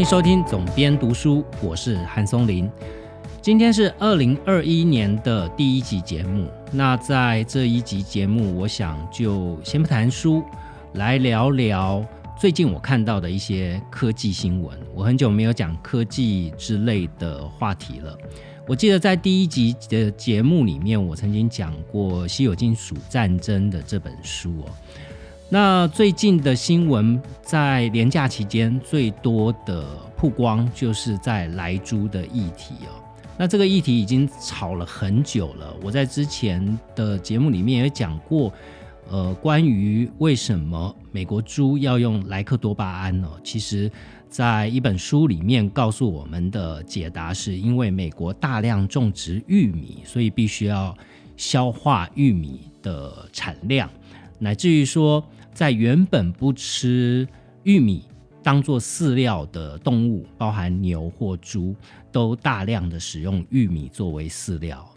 欢迎收听总编读书，我是韩松林。今天是二零二一年的第一集节目。那在这一集节目，我想就先不谈书，来聊聊最近我看到的一些科技新闻。我很久没有讲科技之类的话题了。我记得在第一集的节目里面，我曾经讲过《稀有金属战争》的这本书哦。那最近的新闻，在年假期间最多的曝光，就是在莱猪的议题哦。那这个议题已经吵了很久了。我在之前的节目里面也讲过，呃，关于为什么美国猪要用莱克多巴胺呢？其实，在一本书里面告诉我们的解答，是因为美国大量种植玉米，所以必须要消化玉米的产量，乃至于说。在原本不吃玉米当做饲料的动物，包含牛或猪，都大量的使用玉米作为饲料。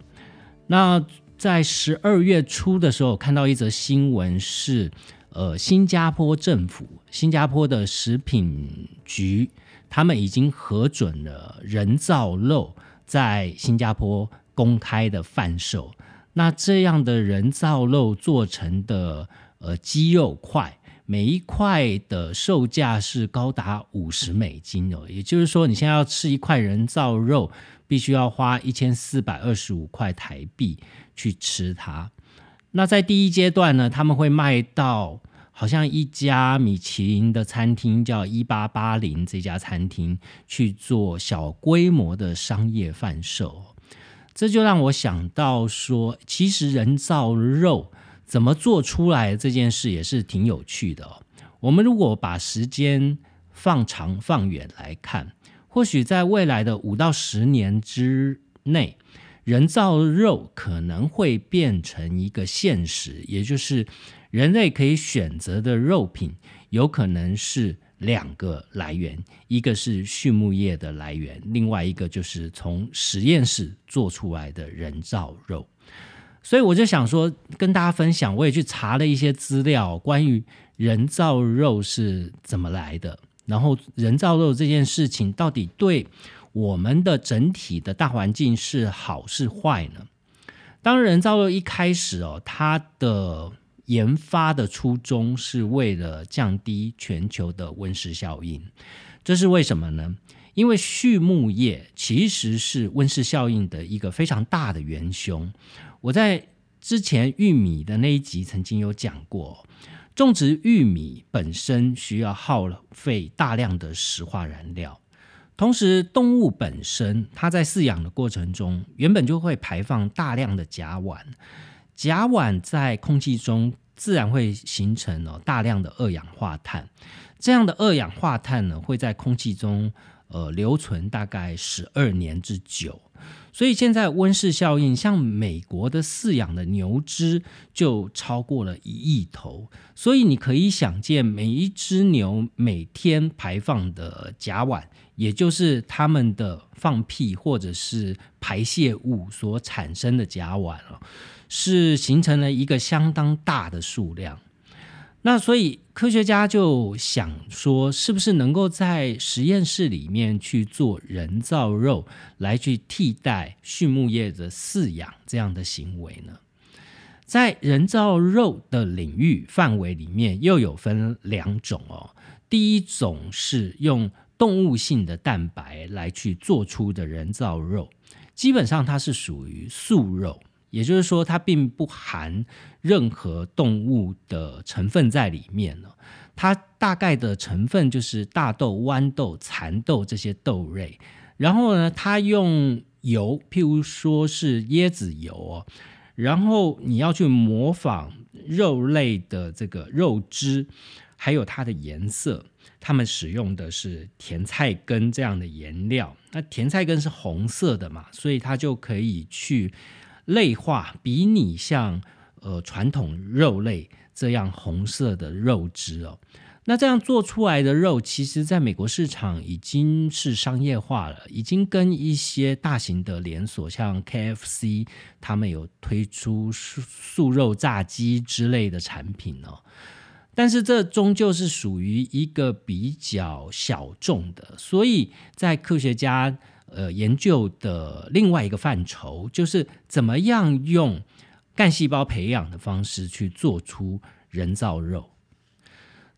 那在十二月初的时候，看到一则新闻是，呃，新加坡政府、新加坡的食品局，他们已经核准了人造肉在新加坡公开的贩售。那这样的人造肉做成的。呃，鸡肉块每一块的售价是高达五十美金哦，也就是说，你现在要吃一块人造肉，必须要花一千四百二十五块台币去吃它。那在第一阶段呢，他们会卖到好像一家米其林的餐厅叫一八八零这家餐厅去做小规模的商业贩售，这就让我想到说，其实人造肉。怎么做出来这件事也是挺有趣的哦。我们如果把时间放长放远来看，或许在未来的五到十年之内，人造肉可能会变成一个现实，也就是人类可以选择的肉品有可能是两个来源，一个是畜牧业的来源，另外一个就是从实验室做出来的人造肉。所以我就想说，跟大家分享，我也去查了一些资料，关于人造肉是怎么来的，然后人造肉这件事情到底对我们的整体的大环境是好是坏呢？当人造肉一开始哦，它的研发的初衷是为了降低全球的温室效应，这是为什么呢？因为畜牧业其实是温室效应的一个非常大的元凶。我在之前玉米的那一集曾经有讲过，种植玉米本身需要耗费大量的石化燃料，同时动物本身它在饲养的过程中，原本就会排放大量的甲烷，甲烷在空气中自然会形成了大量的二氧化碳，这样的二氧化碳呢会在空气中呃留存大概十二年之久。所以现在温室效应，像美国的饲养的牛只就超过了一亿头，所以你可以想见，每一只牛每天排放的甲烷，也就是它们的放屁或者是排泄物所产生的甲烷了，是形成了一个相当大的数量。那所以科学家就想说，是不是能够在实验室里面去做人造肉，来去替代畜牧业的饲养这样的行为呢？在人造肉的领域范围里面，又有分两种哦。第一种是用动物性的蛋白来去做出的人造肉，基本上它是属于素肉。也就是说，它并不含任何动物的成分在里面了。它大概的成分就是大豆、豌豆、蚕豆这些豆类。然后呢，它用油，譬如说是椰子油哦。然后你要去模仿肉类的这个肉汁，还有它的颜色。他们使用的是甜菜根这样的颜料。那甜菜根是红色的嘛，所以它就可以去。类化比你像呃传统肉类这样红色的肉质哦，那这样做出来的肉，其实在美国市场已经是商业化了，已经跟一些大型的连锁，像 KFC，他们有推出素素肉炸鸡之类的产品哦。但是这终究是属于一个比较小众的，所以在科学家呃研究的另外一个范畴，就是怎么样用干细胞培养的方式去做出人造肉。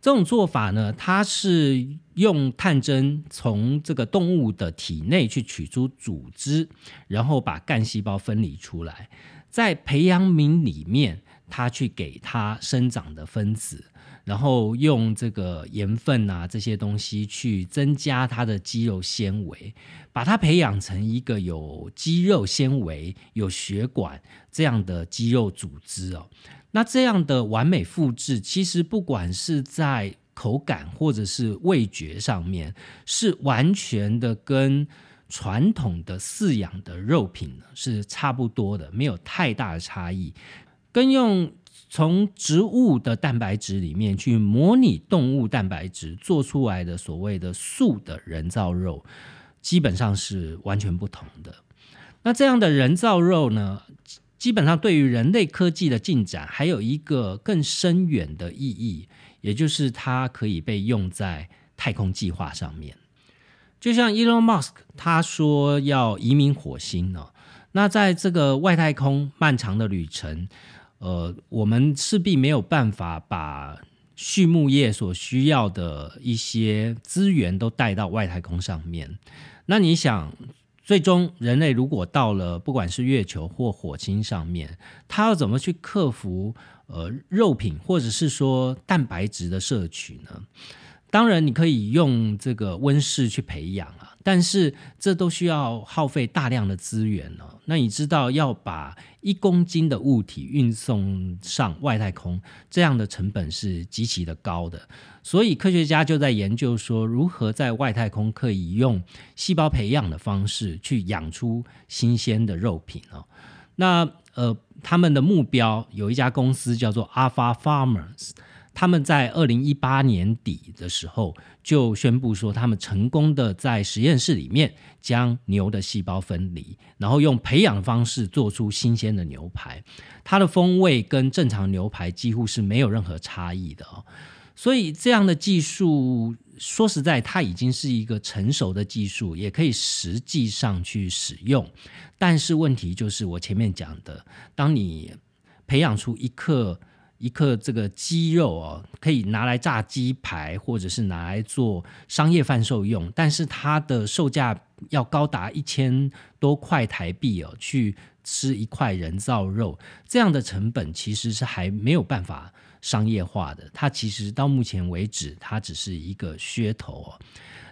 这种做法呢，它是用探针从这个动物的体内去取出组织，然后把干细胞分离出来，在培养皿里面，它去给它生长的分子，然后用这个盐分啊这些东西去增加它的肌肉纤维，把它培养成一个有肌肉纤维、有血管这样的肌肉组织哦。那这样的完美复制，其实不管是在口感或者是味觉上面，是完全的跟传统的饲养的肉品呢是差不多的，没有太大的差异。跟用从植物的蛋白质里面去模拟动物蛋白质做出来的所谓的素的人造肉，基本上是完全不同的。那这样的人造肉呢？基本上，对于人类科技的进展，还有一个更深远的意义，也就是它可以被用在太空计划上面。就像 Elon Musk 他说要移民火星呢，那在这个外太空漫长的旅程，呃，我们势必没有办法把畜牧业所需要的一些资源都带到外太空上面。那你想？最终，人类如果到了不管是月球或火星上面，他要怎么去克服呃肉品或者是说蛋白质的摄取呢？当然，你可以用这个温室去培养啊。但是这都需要耗费大量的资源哦。那你知道要把一公斤的物体运送上外太空，这样的成本是极其的高的。所以科学家就在研究说，如何在外太空可以用细胞培养的方式去养出新鲜的肉品哦。那呃，他们的目标有一家公司叫做 Alpha Farmers。他们在二零一八年底的时候就宣布说，他们成功的在实验室里面将牛的细胞分离，然后用培养的方式做出新鲜的牛排，它的风味跟正常牛排几乎是没有任何差异的哦。所以这样的技术，说实在，它已经是一个成熟的技术，也可以实际上去使用。但是问题就是我前面讲的，当你培养出一克。一克这个鸡肉哦，可以拿来炸鸡排，或者是拿来做商业贩售用，但是它的售价要高达一千多块台币哦，去吃一块人造肉，这样的成本其实是还没有办法商业化的。它其实到目前为止，它只是一个噱头哦。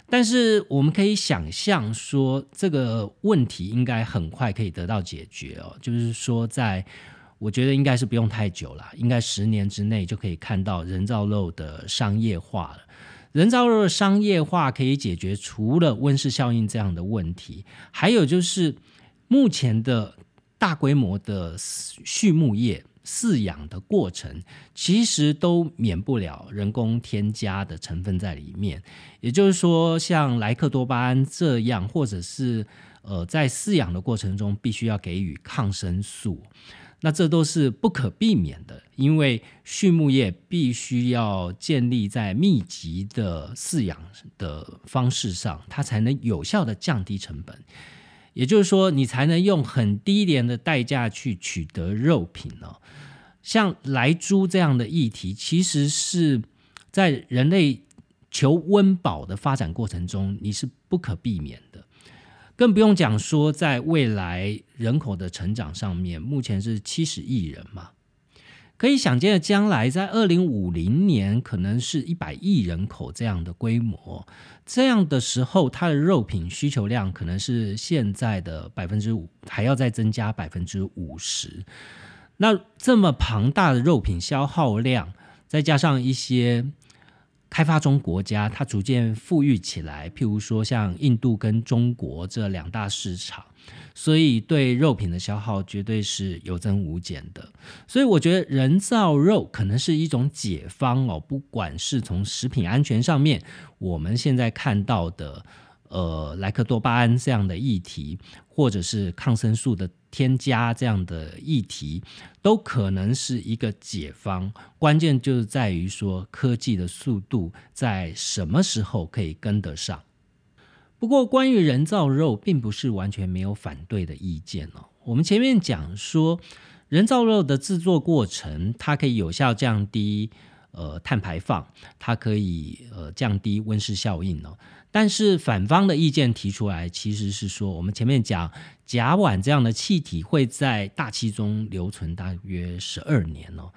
但是我们可以想象说，这个问题应该很快可以得到解决哦，就是说在。我觉得应该是不用太久了，应该十年之内就可以看到人造肉的商业化了。人造肉的商业化可以解决除了温室效应这样的问题，还有就是目前的大规模的畜牧业饲养的过程，其实都免不了人工添加的成分在里面。也就是说，像莱克多巴胺这样，或者是呃在饲养的过程中必须要给予抗生素。那这都是不可避免的，因为畜牧业必须要建立在密集的饲养的方式上，它才能有效的降低成本。也就是说，你才能用很低廉的代价去取得肉品呢。像来猪这样的议题，其实是在人类求温饱的发展过程中，你是不可避免的。更不用讲说，在未来人口的成长上面，目前是七十亿人嘛，可以想见的将来，在二零五零年可能是一百亿人口这样的规模，这样的时候，它的肉品需求量可能是现在的百分之五，还要再增加百分之五十。那这么庞大的肉品消耗量，再加上一些。开发中国家，它逐渐富裕起来，譬如说像印度跟中国这两大市场，所以对肉品的消耗绝对是有增无减的。所以我觉得人造肉可能是一种解方哦，不管是从食品安全上面，我们现在看到的，呃莱克多巴胺这样的议题，或者是抗生素的添加这样的议题，都可能是一个解方。关键就是在于说科技的速度在什么时候可以跟得上。不过，关于人造肉，并不是完全没有反对的意见哦。我们前面讲说，人造肉的制作过程，它可以有效降低呃碳排放，它可以呃降低温室效应哦。但是反方的意见提出来，其实是说，我们前面讲甲烷这样的气体会在大气中留存大约十二年哦。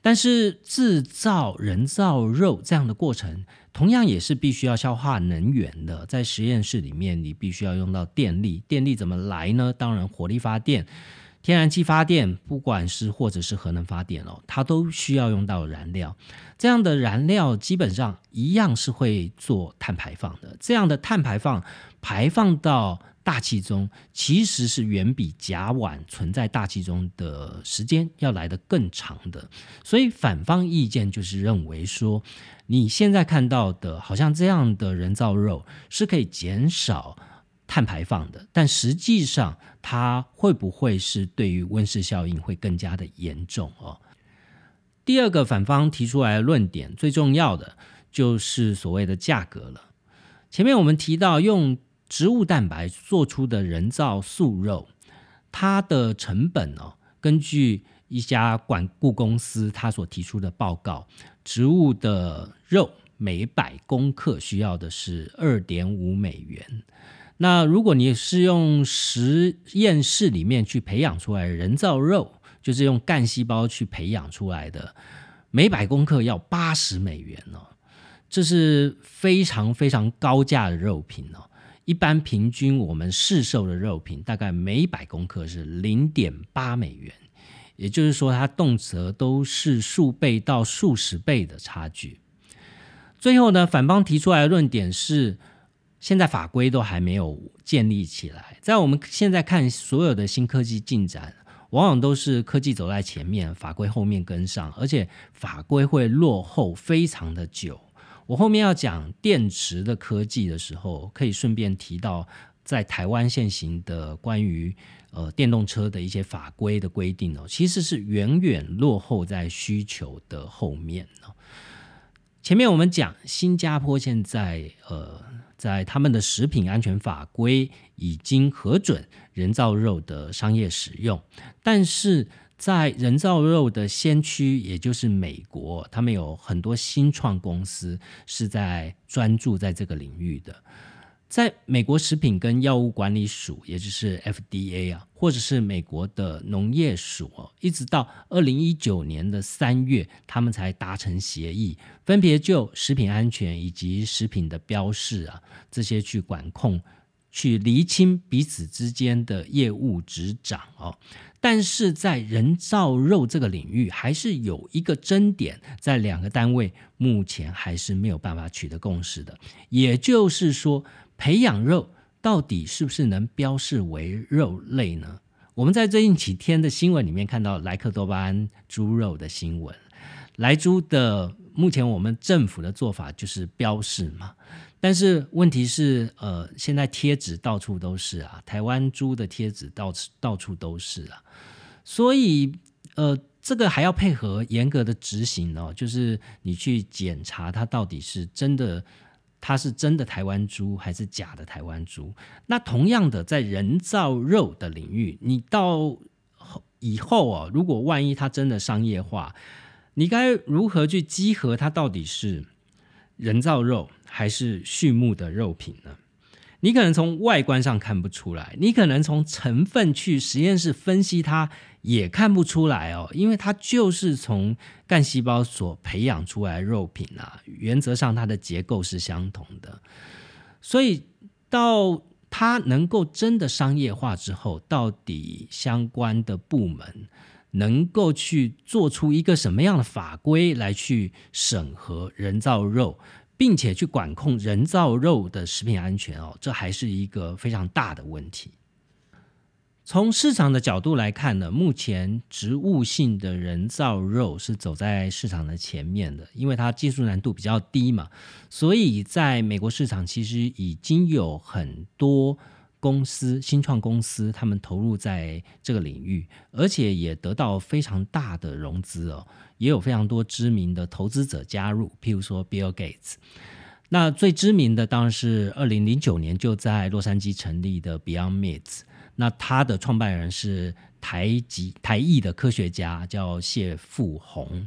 但是制造人造肉这样的过程，同样也是必须要消化能源的。在实验室里面，你必须要用到电力。电力怎么来呢？当然，火力发电、天然气发电，不管是或者是核能发电哦，它都需要用到燃料。这样的燃料基本上一样是会做碳排放的。这样的碳排放排放到。大气中其实是远比甲烷存在大气中的时间要来得更长的，所以反方意见就是认为说，你现在看到的好像这样的人造肉是可以减少碳排放的，但实际上它会不会是对于温室效应会更加的严重哦？第二个反方提出来的论点，最重要的就是所谓的价格了。前面我们提到用。植物蛋白做出的人造素肉，它的成本呢？根据一家管顾公司他所提出的报告，植物的肉每百公克需要的是二点五美元。那如果你是用实验室里面去培养出来人造肉，就是用干细胞去培养出来的，每百公克要八十美元哦，这是非常非常高价的肉品哦。一般平均，我们市售的肉品大概每百公克是零点八美元，也就是说，它动辄都是数倍到数十倍的差距。最后呢，反方提出来的论点是，现在法规都还没有建立起来。在我们现在看所有的新科技进展，往往都是科技走在前面，法规后面跟上，而且法规会落后非常的久。我后面要讲电池的科技的时候，可以顺便提到在台湾现行的关于呃电动车的一些法规的规定哦，其实是远远落后在需求的后面哦。前面我们讲新加坡现在呃在他们的食品安全法规已经核准人造肉的商业使用，但是。在人造肉的先驱，也就是美国，他们有很多新创公司是在专注在这个领域的。在美国食品跟药物管理署，也就是 FDA 啊，或者是美国的农业署，一直到二零一九年的三月，他们才达成协议，分别就食品安全以及食品的标示啊这些去管控。去厘清彼此之间的业务执掌哦，但是在人造肉这个领域，还是有一个争点，在两个单位目前还是没有办法取得共识的。也就是说，培养肉到底是不是能标示为肉类呢？我们在最近几天的新闻里面看到莱克多巴胺猪肉的新闻，莱猪的目前我们政府的做法就是标示嘛。但是问题是，呃，现在贴纸到处都是啊，台湾猪的贴纸到处到处都是啊，所以，呃，这个还要配合严格的执行哦，就是你去检查它到底是真的，它是真的台湾猪还是假的台湾猪。那同样的，在人造肉的领域，你到以后哦，如果万一它真的商业化，你该如何去稽核它到底是人造肉？还是畜牧的肉品呢？你可能从外观上看不出来，你可能从成分去实验室分析它也看不出来哦，因为它就是从干细胞所培养出来肉品啊，原则上它的结构是相同的。所以到它能够真的商业化之后，到底相关的部门能够去做出一个什么样的法规来去审核人造肉？并且去管控人造肉的食品安全哦，这还是一个非常大的问题。从市场的角度来看呢，目前植物性的人造肉是走在市场的前面的，因为它技术难度比较低嘛，所以在美国市场其实已经有很多公司、新创公司他们投入在这个领域，而且也得到非常大的融资哦，也有非常多知名的投资者加入，譬如说 Bill Gates。那最知名的当然是二零零九年就在洛杉矶成立的 Beyond Meat。那他的创办人是台籍台裔的科学家，叫谢富宏。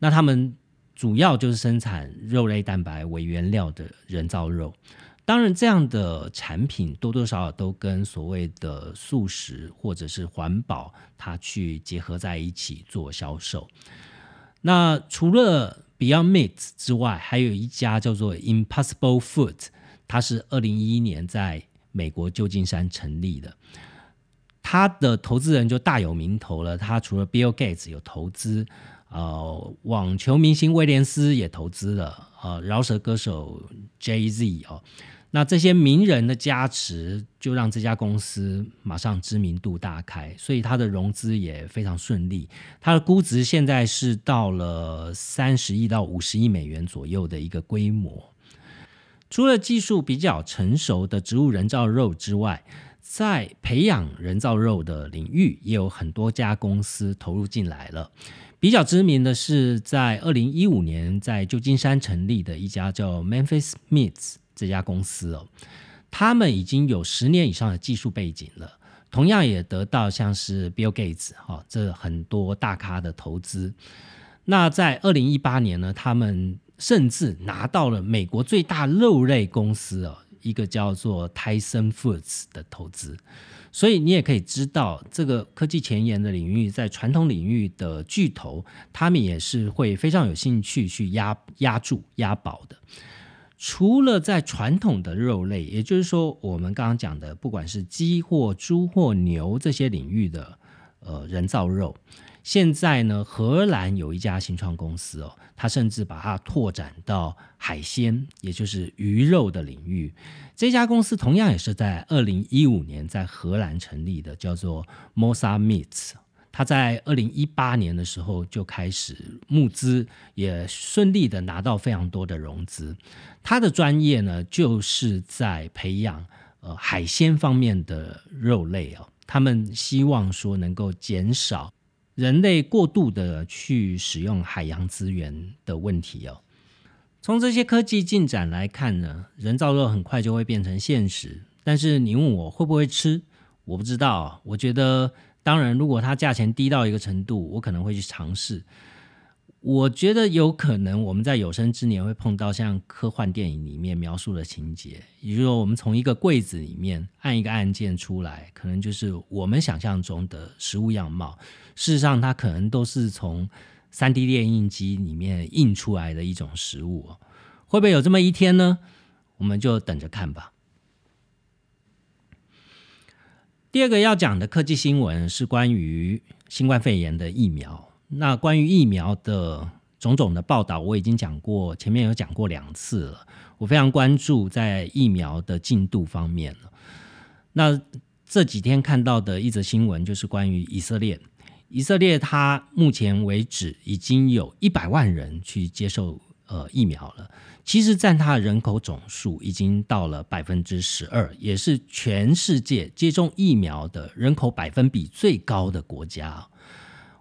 那他们主要就是生产肉类蛋白为原料的人造肉。当然，这样的产品多多少少都跟所谓的素食或者是环保，它去结合在一起做销售。那除了 Beyond Meat 之外，还有一家叫做 Impossible Food，它是二零一一年在美国旧金山成立的，他的投资人就大有名头了。他除了 Bill Gates 有投资，呃，网球明星威廉斯也投资了，呃，饶舌歌手 Jay Z 哦，那这些名人的加持，就让这家公司马上知名度大开，所以它的融资也非常顺利。它的估值现在是到了三十亿到五十亿美元左右的一个规模。除了技术比较成熟的植物人造肉之外，在培养人造肉的领域，也有很多家公司投入进来了。比较知名的是，在二零一五年在旧金山成立的一家叫 Memphis Meats 这家公司哦，他们已经有十年以上的技术背景了，同样也得到像是 Bill Gates 哈这很多大咖的投资。那在二零一八年呢，他们甚至拿到了美国最大肉类公司哦，一个叫做 Tyson Foods 的投资，所以你也可以知道，这个科技前沿的领域，在传统领域的巨头，他们也是会非常有兴趣去压压住、压宝的。除了在传统的肉类，也就是说，我们刚刚讲的，不管是鸡或猪或牛这些领域的呃人造肉。现在呢，荷兰有一家新创公司哦，它甚至把它拓展到海鲜，也就是鱼肉的领域。这家公司同样也是在二零一五年在荷兰成立的，叫做 Mosa Meats。他在二零一八年的时候就开始募资，也顺利的拿到非常多的融资。他的专业呢，就是在培养呃海鲜方面的肉类哦。他们希望说能够减少。人类过度的去使用海洋资源的问题哦，从这些科技进展来看呢，人造肉很快就会变成现实。但是你问我会不会吃，我不知道。我觉得，当然，如果它价钱低到一个程度，我可能会去尝试。我觉得有可能我们在有生之年会碰到像科幻电影里面描述的情节，也就是说，我们从一个柜子里面按一个按键出来，可能就是我们想象中的食物样貌。事实上，它可能都是从三 D 列印机里面印出来的一种食物。会不会有这么一天呢？我们就等着看吧。第二个要讲的科技新闻是关于新冠肺炎的疫苗。那关于疫苗的种种的报道，我已经讲过，前面有讲过两次了。我非常关注在疫苗的进度方面。那这几天看到的一则新闻，就是关于以色列。以色列它目前为止已经有一百万人去接受呃疫苗了，其实占它的人口总数已经到了百分之十二，也是全世界接种疫苗的人口百分比最高的国家。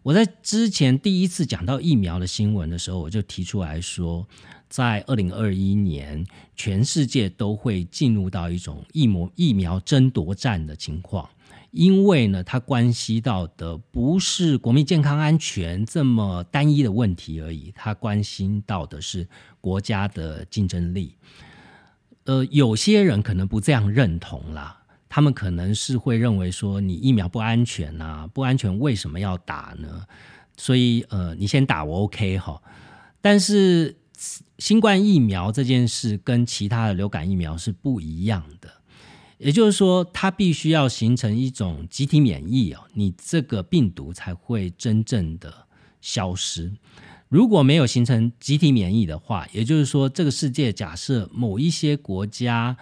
我在之前第一次讲到疫苗的新闻的时候，我就提出来说，在二零二一年，全世界都会进入到一种疫苗疫苗争夺战的情况，因为呢，它关系到的不是国民健康安全这么单一的问题而已，它关心到的是国家的竞争力。呃，有些人可能不这样认同啦。他们可能是会认为说你疫苗不安全呐，不安全为什么要打呢？所以呃，你先打我 OK 哈。但是新冠疫苗这件事跟其他的流感疫苗是不一样的，也就是说，它必须要形成一种集体免疫哦，你这个病毒才会真正的消失。如果没有形成集体免疫的话，也就是说，这个世界假设某一些国家。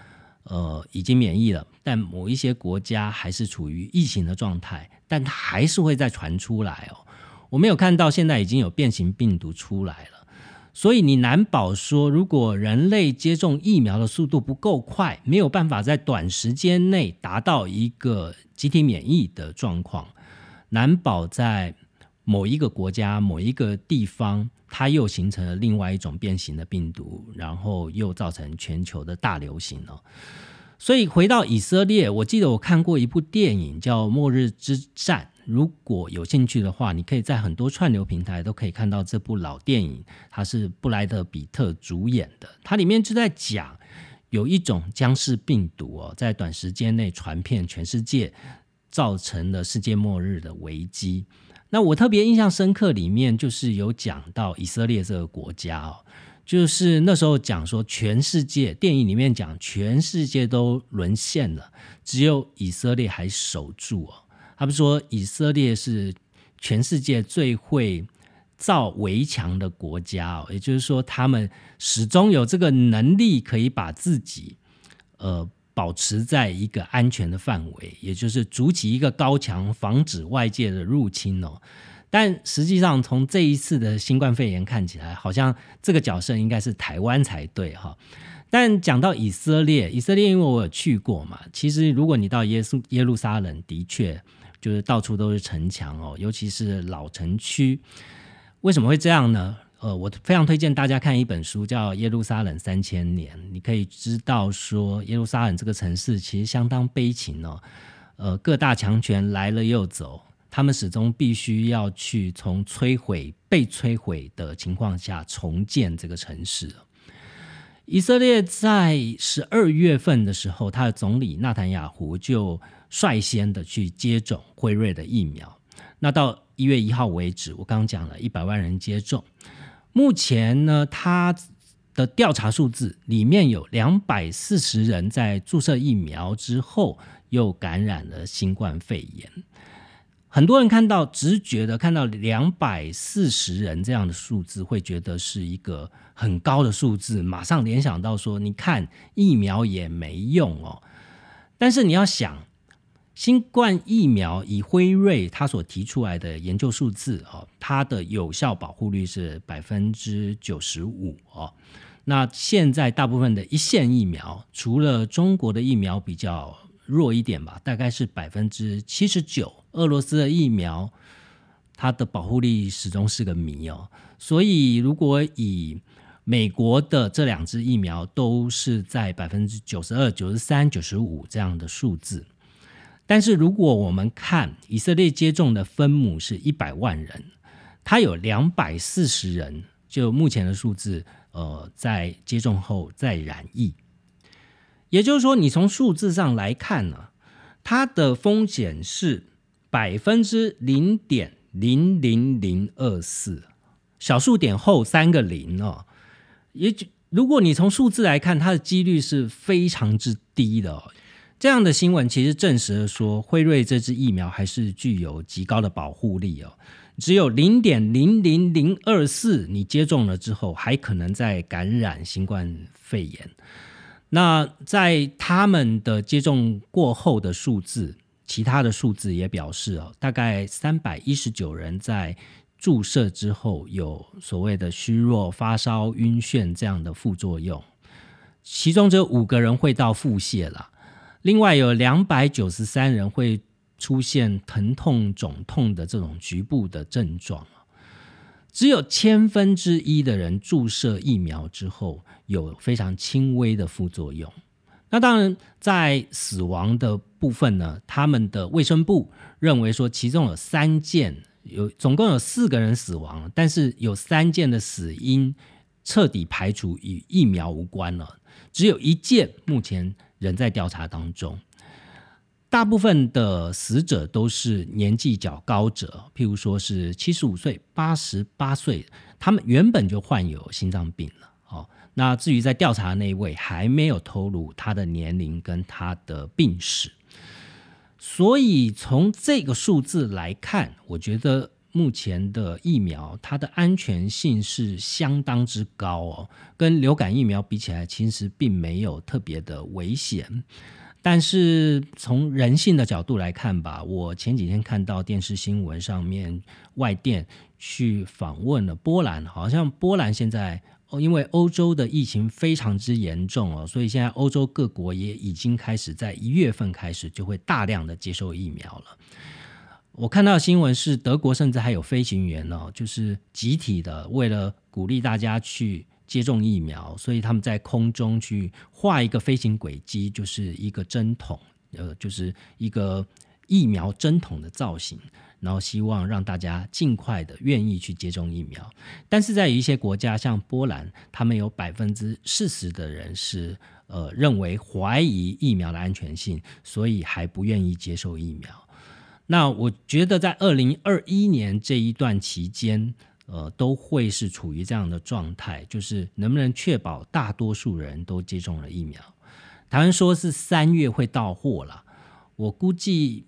呃已经免疫了，但某一些国家还是处于疫情的状态，但它还是会再传出来哦。我没有看到现在已经有变形病毒出来了，所以你难保说，如果人类接种疫苗的速度不够快，没有办法在短时间内达到一个集体免疫的状况，难保在某一个国家、某一个地方，它又形成了另外一种变形的病毒，然后又造成全球的大流行了。所以回到以色列，我记得我看过一部电影叫《末日之战》。如果有兴趣的话，你可以在很多串流平台都可以看到这部老电影，它是布莱德比特主演的。它里面就在讲有一种僵尸病毒哦，在短时间内传遍全世界，造成了世界末日的危机。那我特别印象深刻，里面就是有讲到以色列这个国家哦，就是那时候讲说全世界电影里面讲全世界都沦陷了，只有以色列还守住哦。他们说以色列是全世界最会造围墙的国家哦，也就是说，他们始终有这个能力，可以把自己呃保持在一个安全的范围，也就是筑起一个高墙，防止外界的入侵哦。但实际上，从这一次的新冠肺炎看起来，好像这个角色应该是台湾才对哈。但讲到以色列，以色列因为我有去过嘛，其实如果你到耶稣耶路撒冷，的确。就是到处都是城墙哦，尤其是老城区。为什么会这样呢？呃，我非常推荐大家看一本书，叫《耶路撒冷三千年》，你可以知道说耶路撒冷这个城市其实相当悲情哦。呃，各大强权来了又走，他们始终必须要去从摧毁、被摧毁的情况下重建这个城市。以色列在十二月份的时候，他的总理纳坦雅胡就。率先的去接种辉瑞的疫苗，那到一月一号为止，我刚刚讲了一百万人接种。目前呢，他的调查数字里面有两百四十人在注射疫苗之后又感染了新冠肺炎。很多人看到直觉的看到两百四十人这样的数字，会觉得是一个很高的数字，马上联想到说，你看疫苗也没用哦。但是你要想。新冠疫苗以辉瑞他所提出来的研究数字哦，它的有效保护率是百分之九十五哦。那现在大部分的一线疫苗，除了中国的疫苗比较弱一点吧，大概是百分之七十九。俄罗斯的疫苗，它的保护力始终是个谜哦。所以如果以美国的这两支疫苗都是在百分之九十二、九十三、九十五这样的数字。但是如果我们看以色列接种的分母是一百万人，它有两百四十人，就目前的数字，呃，在接种后再染疫，也就是说，你从数字上来看呢，它的风险是百分之零点零零零二四，小数点后三个零哦，也就如果你从数字来看，它的几率是非常之低的。哦这样的新闻其实证实了说，辉瑞这支疫苗还是具有极高的保护力哦，只有零点零零零二四，你接种了之后还可能再感染新冠肺炎。那在他们的接种过后的数字，其他的数字也表示哦，大概三百一十九人在注射之后有所谓的虚弱、发烧、晕眩这样的副作用，其中只有五个人会到腹泻了。另外有两百九十三人会出现疼痛、肿痛的这种局部的症状只有千分之一的人注射疫苗之后有非常轻微的副作用。那当然，在死亡的部分呢，他们的卫生部认为说，其中有三件有总共有四个人死亡，但是有三件的死因彻底排除与疫苗无关了，只有一件目前。仍在调查当中，大部分的死者都是年纪较高者，譬如说是七十五岁、八十八岁，他们原本就患有心脏病了。哦，那至于在调查那一位，还没有透露他的年龄跟他的病史，所以从这个数字来看，我觉得目前的疫苗，它的安全性是相当之高哦，跟流感疫苗比起来，其实并没有特别的危险。但是从人性的角度来看吧，我前几天看到电视新闻上面外电去访问了波兰，好像波兰现在，因为欧洲的疫情非常之严重哦，所以现在欧洲各国也已经开始在一月份开始就会大量的接受疫苗了。我看到新闻是德国甚至还有飞行员哦，就是集体的为了鼓励大家去。接种疫苗，所以他们在空中去画一个飞行轨迹，就是一个针筒，呃，就是一个疫苗针筒的造型，然后希望让大家尽快的愿意去接种疫苗。但是在一些国家，像波兰，他们有百分之四十的人是呃认为怀疑疫苗的安全性，所以还不愿意接受疫苗。那我觉得在二零二一年这一段期间。呃，都会是处于这样的状态，就是能不能确保大多数人都接种了疫苗？台湾说是三月会到货了，我估计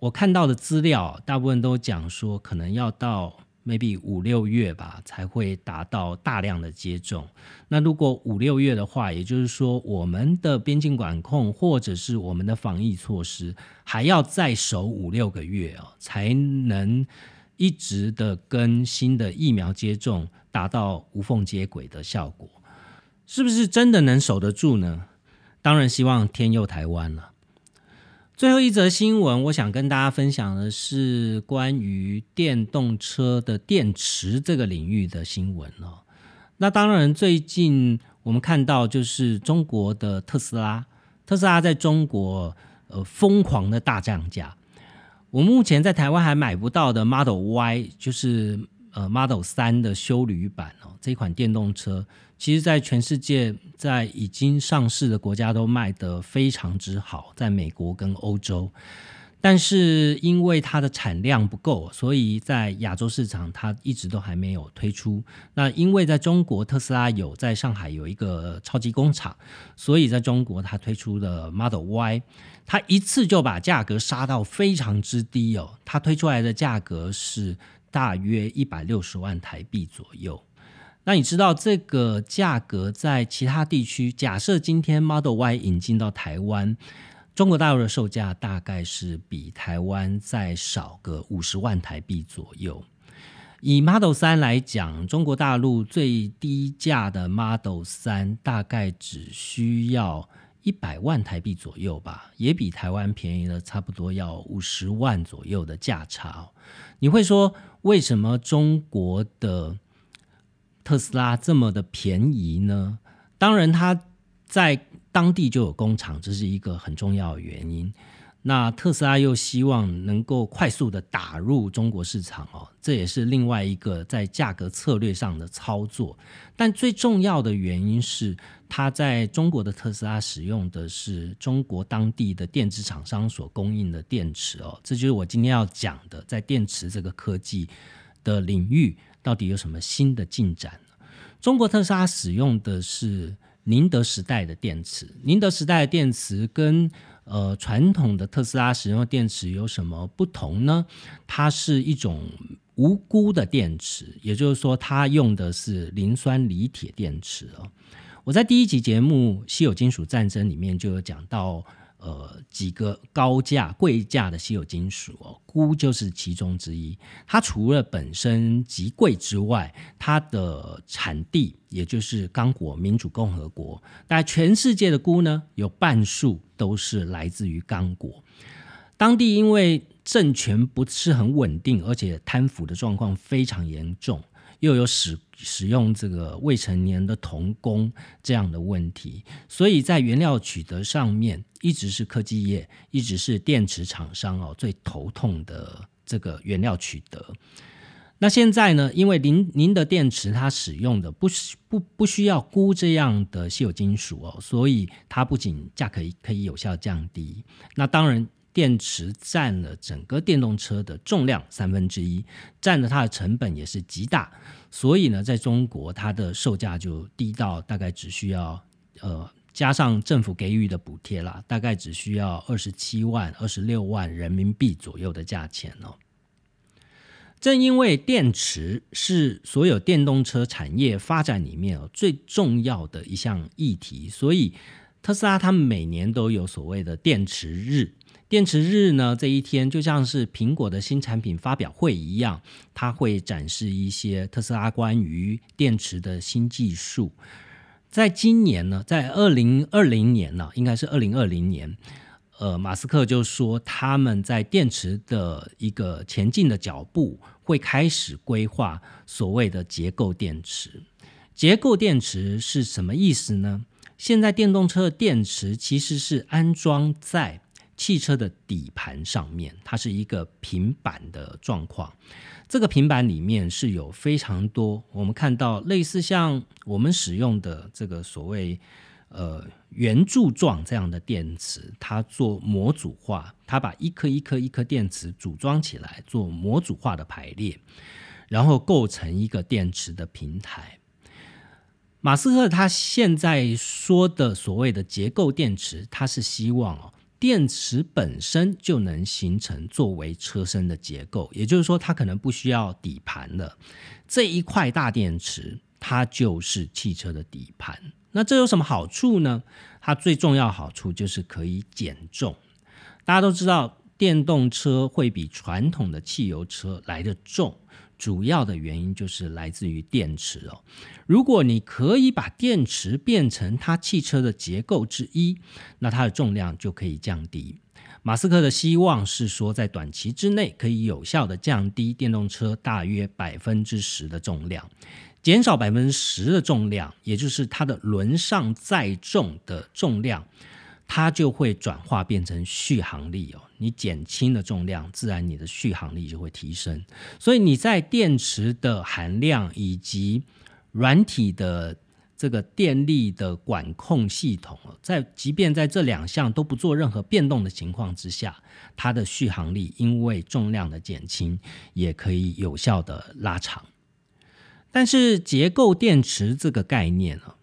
我看到的资料，大部分都讲说可能要到 maybe 五六月吧，才会达到大量的接种。那如果五六月的话，也就是说我们的边境管控或者是我们的防疫措施还要再守五六个月哦，才能。一直的跟新的疫苗接种达到无缝接轨的效果，是不是真的能守得住呢？当然希望天佑台湾了。最后一则新闻，我想跟大家分享的是关于电动车的电池这个领域的新闻哦。那当然，最近我们看到就是中国的特斯拉，特斯拉在中国呃疯狂的大降价。我目前在台湾还买不到的 Model Y，就是呃 Model 三的修旅版哦，这款电动车，其实在全世界在已经上市的国家都卖得非常之好，在美国跟欧洲。但是因为它的产量不够，所以在亚洲市场它一直都还没有推出。那因为在中国特斯拉有在上海有一个超级工厂，所以在中国它推出了 Model Y，它一次就把价格杀到非常之低哦。它推出来的价格是大约一百六十万台币左右。那你知道这个价格在其他地区，假设今天 Model Y 引进到台湾。中国大陆的售价大概是比台湾再少个五十万台币左右。以 Model 三来讲，中国大陆最低价的 Model 三大概只需要一百万台币左右吧，也比台湾便宜了差不多要五十万左右的价差。你会说，为什么中国的特斯拉这么的便宜呢？当然，它在当地就有工厂，这是一个很重要的原因。那特斯拉又希望能够快速的打入中国市场哦，这也是另外一个在价格策略上的操作。但最重要的原因是，它在中国的特斯拉使用的是中国当地的电子厂商所供应的电池哦，这就是我今天要讲的，在电池这个科技的领域，到底有什么新的进展？中国特斯拉使用的是。宁德时代的电池，宁德时代的电池跟呃传统的特斯拉使用的电池有什么不同呢？它是一种无钴的电池，也就是说，它用的是磷酸锂铁电池哦。我在第一集节目《稀有金属战争》里面就有讲到。呃，几个高价、贵价的稀有金属哦，钴就是其中之一。它除了本身极贵之外，它的产地也就是刚果民主共和国，但全世界的钴呢，有半数都是来自于刚果。当地因为政权不是很稳定，而且贪腐的状况非常严重。又有使使用这个未成年的童工这样的问题，所以在原料取得上面，一直是科技业，一直是电池厂商哦最头痛的这个原料取得。那现在呢，因为您您的电池它使用的不不不需要钴这样的稀有金属哦，所以它不仅价格可以有效降低，那当然。电池占了整个电动车的重量三分之一，占了它的成本也是极大，所以呢，在中国它的售价就低到大概只需要呃加上政府给予的补贴啦，大概只需要二十七万、二十六万人民币左右的价钱哦。正因为电池是所有电动车产业发展里面最重要的一项议题，所以特斯拉他们每年都有所谓的电池日。电池日呢，这一天就像是苹果的新产品发表会一样，它会展示一些特斯拉关于电池的新技术。在今年呢，在二零二零年呢，应该是二零二零年。呃，马斯克就说他们在电池的一个前进的脚步会开始规划所谓的结构电池。结构电池是什么意思呢？现在电动车的电池其实是安装在汽车的底盘上面，它是一个平板的状况。这个平板里面是有非常多我们看到类似像我们使用的这个所谓。呃，圆柱状这样的电池，它做模组化，它把一颗一颗一颗电池组装起来，做模组化的排列，然后构成一个电池的平台。马斯克他现在说的所谓的结构电池，他是希望哦，电池本身就能形成作为车身的结构，也就是说，它可能不需要底盘了，这一块大电池，它就是汽车的底盘。那这有什么好处呢？它最重要好处就是可以减重。大家都知道，电动车会比传统的汽油车来的重，主要的原因就是来自于电池哦。如果你可以把电池变成它汽车的结构之一，那它的重量就可以降低。马斯克的希望是说，在短期之内可以有效的降低电动车大约百分之十的重量。减少百分之十的重量，也就是它的轮上载重的重量，它就会转化变成续航力哦。你减轻了重量，自然你的续航力就会提升。所以你在电池的含量以及软体的这个电力的管控系统在即便在这两项都不做任何变动的情况之下，它的续航力因为重量的减轻，也可以有效的拉长。但是结构电池这个概念呢，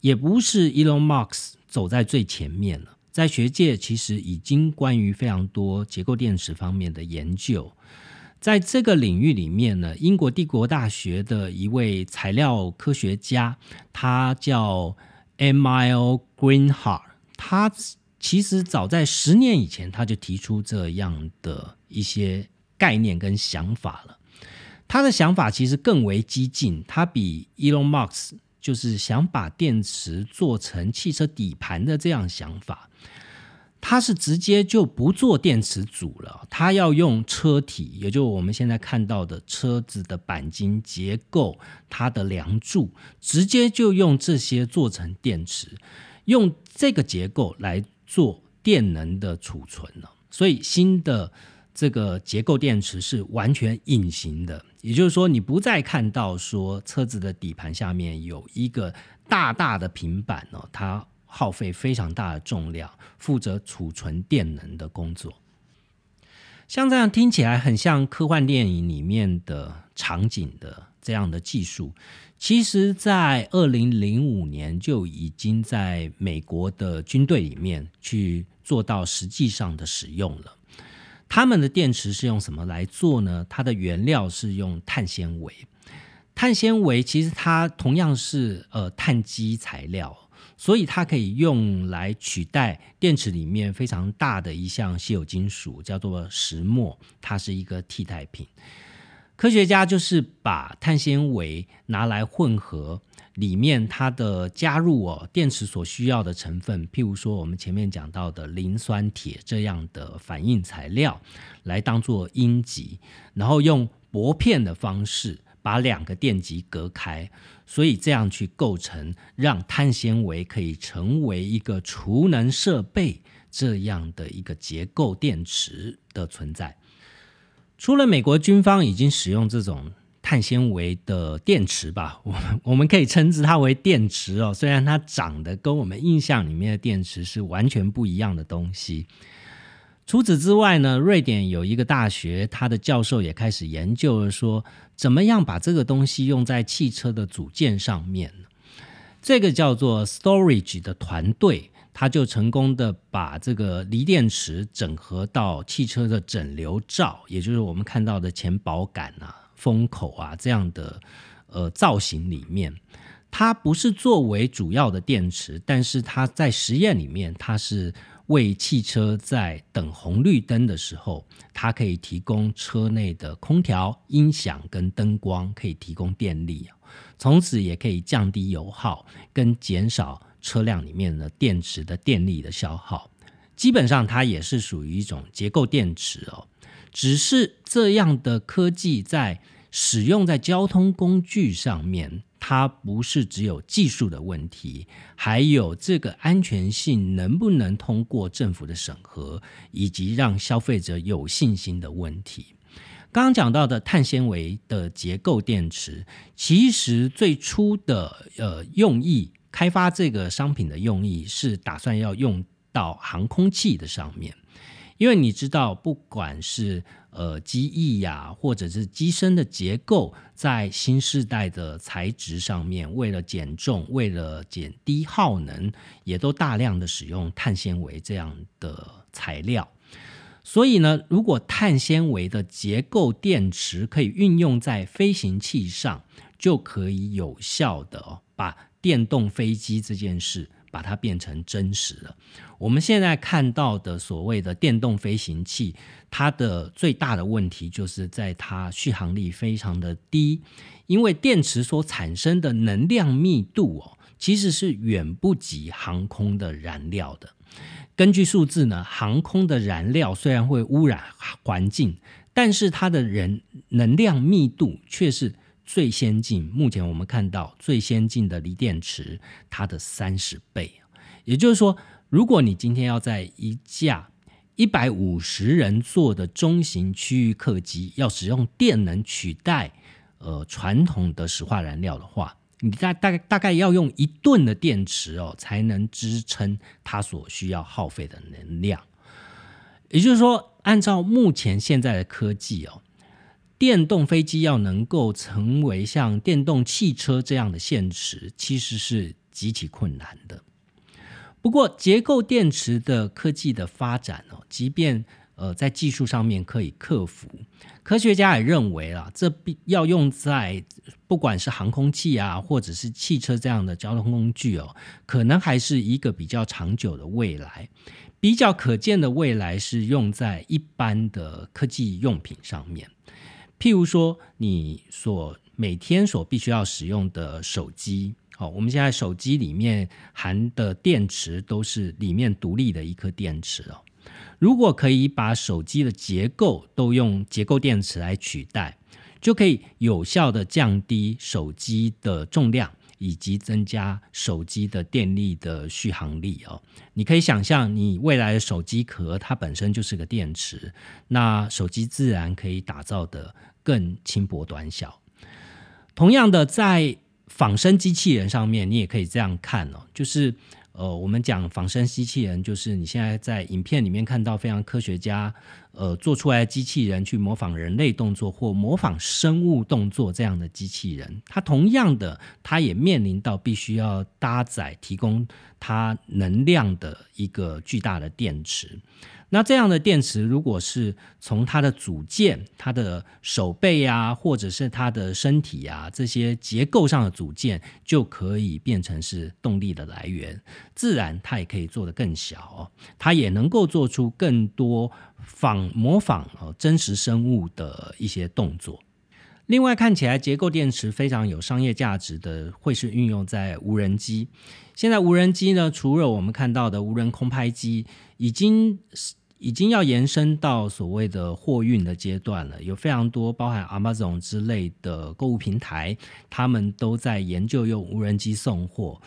也不是 Elon Musk 走在最前面了。在学界其实已经关于非常多结构电池方面的研究，在这个领域里面呢，英国帝国大学的一位材料科学家，他叫 Emil Greenhart，他其实早在十年以前他就提出这样的一些概念跟想法了。他的想法其实更为激进，他比 Elon Musk 就是想把电池做成汽车底盘的这样想法，它是直接就不做电池组了，它要用车体，也就我们现在看到的车子的钣金结构，它的梁柱，直接就用这些做成电池，用这个结构来做电能的储存了，所以新的。这个结构电池是完全隐形的，也就是说，你不再看到说车子的底盘下面有一个大大的平板哦，它耗费非常大的重量，负责储存电能的工作。像这样听起来很像科幻电影里面的场景的这样的技术，其实在二零零五年就已经在美国的军队里面去做到实际上的使用了。他们的电池是用什么来做呢？它的原料是用碳纤维。碳纤维其实它同样是呃碳基材料，所以它可以用来取代电池里面非常大的一项稀有金属，叫做石墨，它是一个替代品。科学家就是把碳纤维拿来混合。里面它的加入哦，电池所需要的成分，譬如说我们前面讲到的磷酸铁这样的反应材料，来当做阴极，然后用薄片的方式把两个电极隔开，所以这样去构成让碳纤维可以成为一个储能设备这样的一个结构电池的存在。除了美国军方已经使用这种。碳纤维的电池吧，我们我们可以称之它为电池哦。虽然它长得跟我们印象里面的电池是完全不一样的东西。除此之外呢，瑞典有一个大学，他的教授也开始研究了，说怎么样把这个东西用在汽车的组件上面。这个叫做 Storage 的团队。他就成功的把这个锂电池整合到汽车的整流罩，也就是我们看到的前保杆啊、风口啊这样的呃造型里面。它不是作为主要的电池，但是它在实验里面，它是为汽车在等红绿灯的时候，它可以提供车内的空调、音响跟灯光，可以提供电力从此也可以降低油耗，跟减少车辆里面的电池的电力的消耗。基本上，它也是属于一种结构电池哦。只是这样的科技在使用在交通工具上面。它不是只有技术的问题，还有这个安全性能不能通过政府的审核，以及让消费者有信心的问题。刚刚讲到的碳纤维的结构电池，其实最初的呃用意，开发这个商品的用意是打算要用到航空器的上面。因为你知道，不管是呃机翼呀，或者是机身的结构，在新时代的材质上面，为了减重，为了减低耗能，也都大量的使用碳纤维这样的材料。所以呢，如果碳纤维的结构电池可以运用在飞行器上，就可以有效的把电动飞机这件事。把它变成真实了。我们现在看到的所谓的电动飞行器，它的最大的问题就是在它续航力非常的低，因为电池所产生的能量密度哦，其实是远不及航空的燃料的。根据数字呢，航空的燃料虽然会污染环境，但是它的人能量密度却是。最先进，目前我们看到最先进的锂电池，它的三十倍。也就是说，如果你今天要在一架一百五十人座的中型区域客机，要使用电能取代呃传统的石化燃料的话，你大大概大概要用一吨的电池哦，才能支撑它所需要耗费的能量。也就是说，按照目前现在的科技哦。电动飞机要能够成为像电动汽车这样的现实，其实是极其困难的。不过，结构电池的科技的发展哦，即便呃在技术上面可以克服，科学家也认为啊，这必要用在不管是航空器啊，或者是汽车这样的交通工具哦，可能还是一个比较长久的未来。比较可见的未来是用在一般的科技用品上面。譬如说，你所每天所必须要使用的手机，好，我们现在手机里面含的电池都是里面独立的一颗电池哦。如果可以把手机的结构都用结构电池来取代，就可以有效的降低手机的重量。以及增加手机的电力的续航力哦，你可以想象，你未来的手机壳它本身就是个电池，那手机自然可以打造的更轻薄短小。同样的，在仿生机器人上面，你也可以这样看哦，就是。呃，我们讲仿生机器人，就是你现在在影片里面看到非常科学家呃做出来机器人去模仿人类动作或模仿生物动作这样的机器人，它同样的，它也面临到必须要搭载提供它能量的一个巨大的电池。那这样的电池，如果是从它的组件、它的手背啊，或者是它的身体啊这些结构上的组件，就可以变成是动力的来源。自然，它也可以做得更小，它也能够做出更多仿模仿哦真实生物的一些动作。另外，看起来结构电池非常有商业价值的，会是运用在无人机。现在无人机呢，除了我们看到的无人空拍机，已经已经要延伸到所谓的货运的阶段了。有非常多包含 Amazon 之类的购物平台，他们都在研究用无人机送货。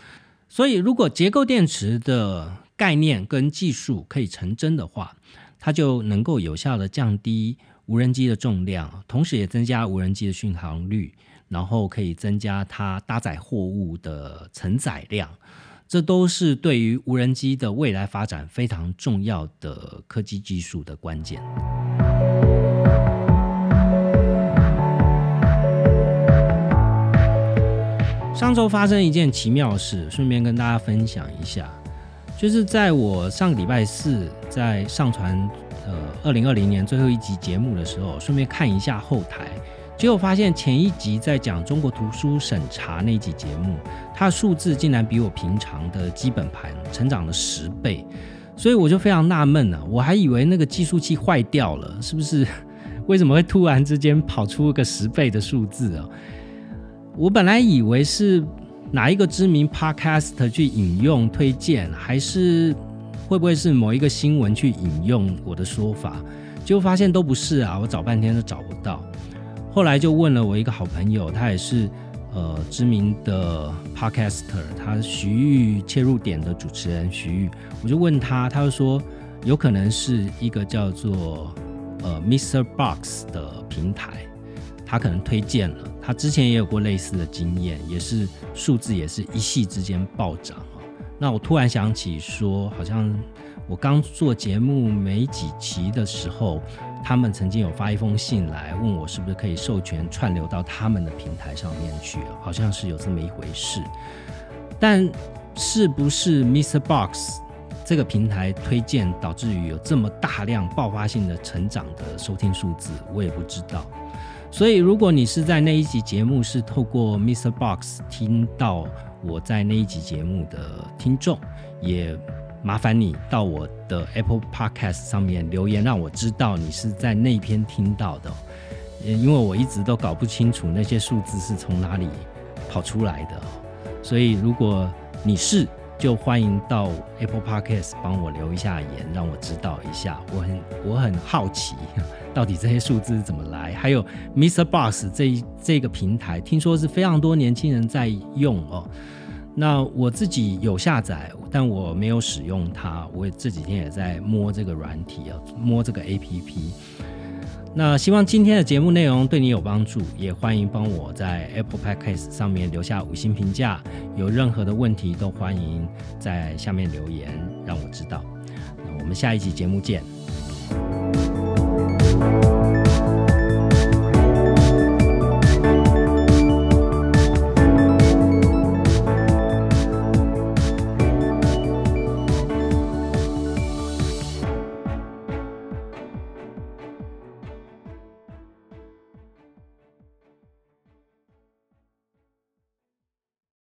所以，如果结构电池的概念跟技术可以成真的话，它就能够有效的降低。无人机的重量，同时也增加无人机的续航率，然后可以增加它搭载货物的承载量，这都是对于无人机的未来发展非常重要的科技技术的关键。上周发生一件奇妙事，顺便跟大家分享一下，就是在我上个礼拜四在上传呃二零二零年最后一集节目的时候，顺便看一下后台，结果发现前一集在讲中国图书审查那集节目，它数字竟然比我平常的基本盘成长了十倍，所以我就非常纳闷了，我还以为那个计数器坏掉了，是不是？为什么会突然之间跑出个十倍的数字啊？我本来以为是。哪一个知名 podcast 去引用推荐，还是会不会是某一个新闻去引用我的说法？结果发现都不是啊！我找半天都找不到。后来就问了我一个好朋友，他也是呃知名的 podcaster，他徐玉切入点的主持人徐玉，我就问他，他就说有可能是一个叫做呃 Mr. Box 的平台。他可能推荐了，他之前也有过类似的经验，也是数字也是一夕之间暴涨啊。那我突然想起说，好像我刚做节目没几期的时候，他们曾经有发一封信来问我，是不是可以授权串流到他们的平台上面去，好像是有这么一回事。但是不是 Mr. Box 这个平台推荐导致于有这么大量爆发性的成长的收听数字，我也不知道。所以，如果你是在那一集节目是透过 Mr. Box 听到我在那一集节目的听众，也麻烦你到我的 Apple Podcast 上面留言，让我知道你是在那篇听到的。因为我一直都搞不清楚那些数字是从哪里跑出来的，所以如果你是，就欢迎到 Apple Podcast 帮我留一下言，让我知道一下。我很我很好奇。到底这些数字是怎么来？还有 Mr. Box 这这个平台，听说是非常多年轻人在用哦。那我自己有下载，但我没有使用它。我这几天也在摸这个软体啊，摸这个 APP。那希望今天的节目内容对你有帮助，也欢迎帮我在 Apple Podcast 上面留下五星评价，有任何的问题都欢迎在下面留言让我知道。那我们下一集节目见。